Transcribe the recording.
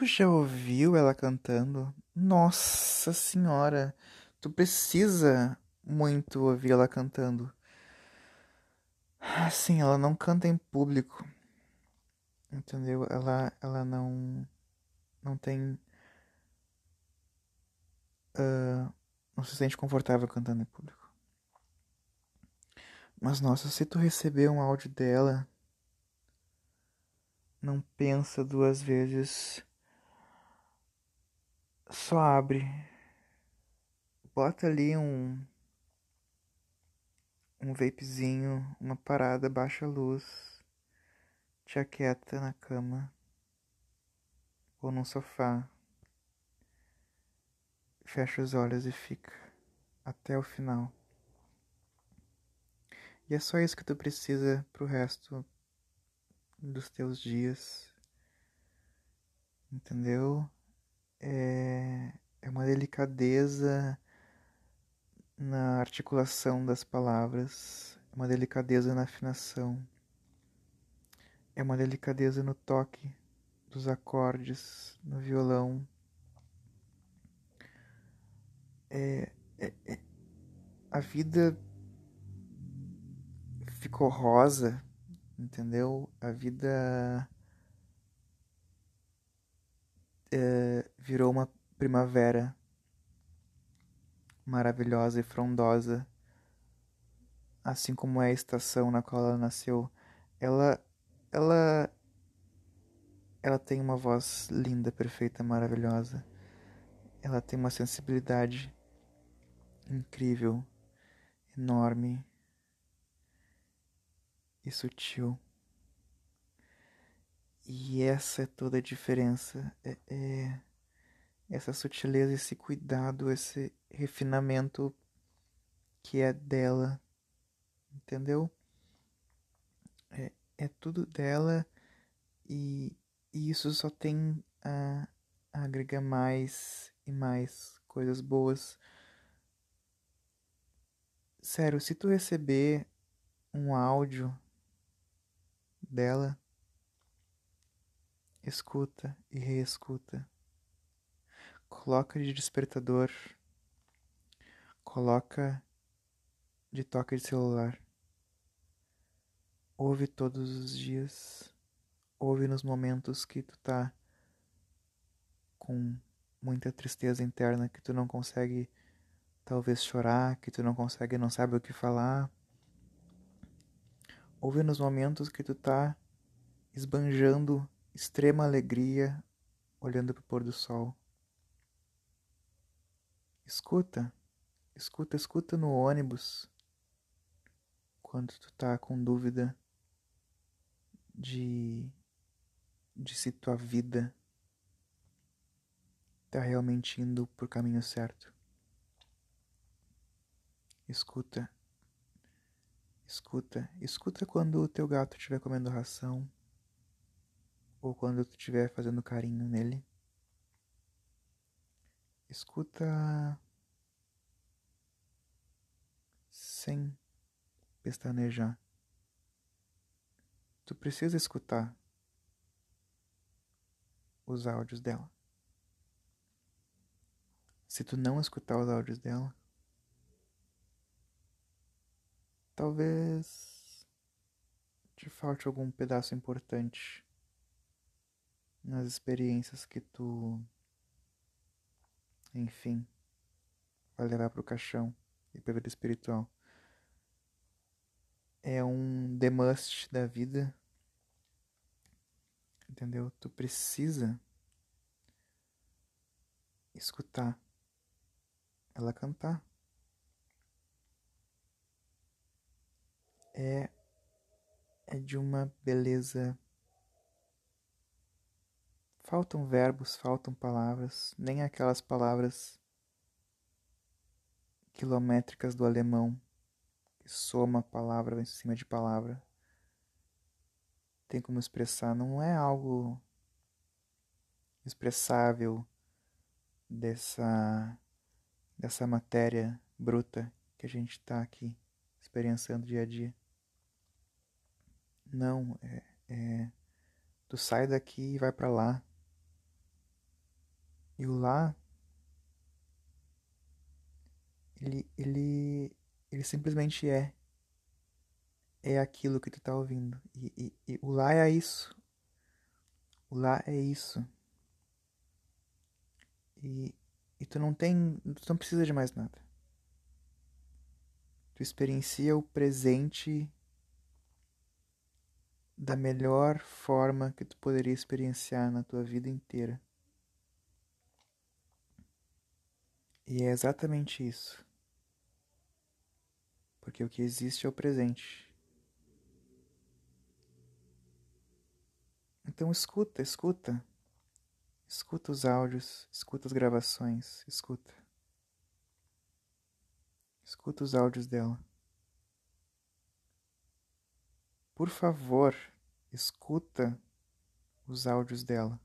Tu já ouviu ela cantando? Nossa Senhora! Tu precisa muito ouvir ela cantando. Assim, ela não canta em público. Entendeu? Ela, ela não. Não tem. Uh, não se sente confortável cantando em público. Mas nossa, se tu receber um áudio dela. Não pensa duas vezes só abre. Bota ali um um vapezinho, uma parada, baixa a luz, te aquieta na cama ou num sofá. Fecha os olhos e fica até o final. E é só isso que tu precisa pro resto dos teus dias. Entendeu? é, é uma delicadeza na articulação das palavras, uma delicadeza na afinação, é uma delicadeza no toque dos acordes no violão. É, é, é, a vida ficou rosa, entendeu? A vida uh, virou uma primavera maravilhosa e frondosa, assim como é a estação na qual ela nasceu. Ela, ela, ela tem uma voz linda, perfeita, maravilhosa. Ela tem uma sensibilidade incrível, enorme e sutil. E essa é toda a diferença. É, é essa sutileza, esse cuidado, esse refinamento que é dela. Entendeu? É, é tudo dela e, e isso só tem a, a agregar mais e mais coisas boas. Sério, se tu receber um áudio dela escuta e reescuta. Coloca de despertador, coloca de toque de celular. Ouve todos os dias, ouve nos momentos que tu tá com muita tristeza interna, que tu não consegue talvez chorar, que tu não consegue, não sabe o que falar. Ouve nos momentos que tu tá esbanjando extrema alegria olhando para o pôr do sol. Escuta, escuta, escuta no ônibus quando tu tá com dúvida de de se tua vida tá realmente indo por caminho certo. Escuta, escuta, escuta quando o teu gato estiver comendo ração ou quando tu estiver fazendo carinho nele. Escuta sem pestanejar. Tu precisa escutar os áudios dela. Se tu não escutar os áudios dela, talvez te falte algum pedaço importante nas experiências que tu, enfim, vai levar para o caixão e para a vida espiritual. É um the must da vida, entendeu? Tu precisa escutar ela cantar. É, é de uma beleza Faltam verbos, faltam palavras, nem aquelas palavras quilométricas do alemão que soma palavra em cima de palavra. Tem como expressar, não é algo expressável dessa dessa matéria bruta que a gente está aqui experienciando dia a dia. Não, é, é, tu sai daqui e vai para lá. E o lá, ele, ele, ele simplesmente é. É aquilo que tu tá ouvindo. E, e, e o lá é isso. O lá é isso. E, e tu não tem. Tu não precisa de mais nada. Tu experiencia o presente da melhor forma que tu poderia experienciar na tua vida inteira. E é exatamente isso. Porque o que existe é o presente. Então escuta, escuta. Escuta os áudios, escuta as gravações, escuta. Escuta os áudios dela. Por favor, escuta os áudios dela.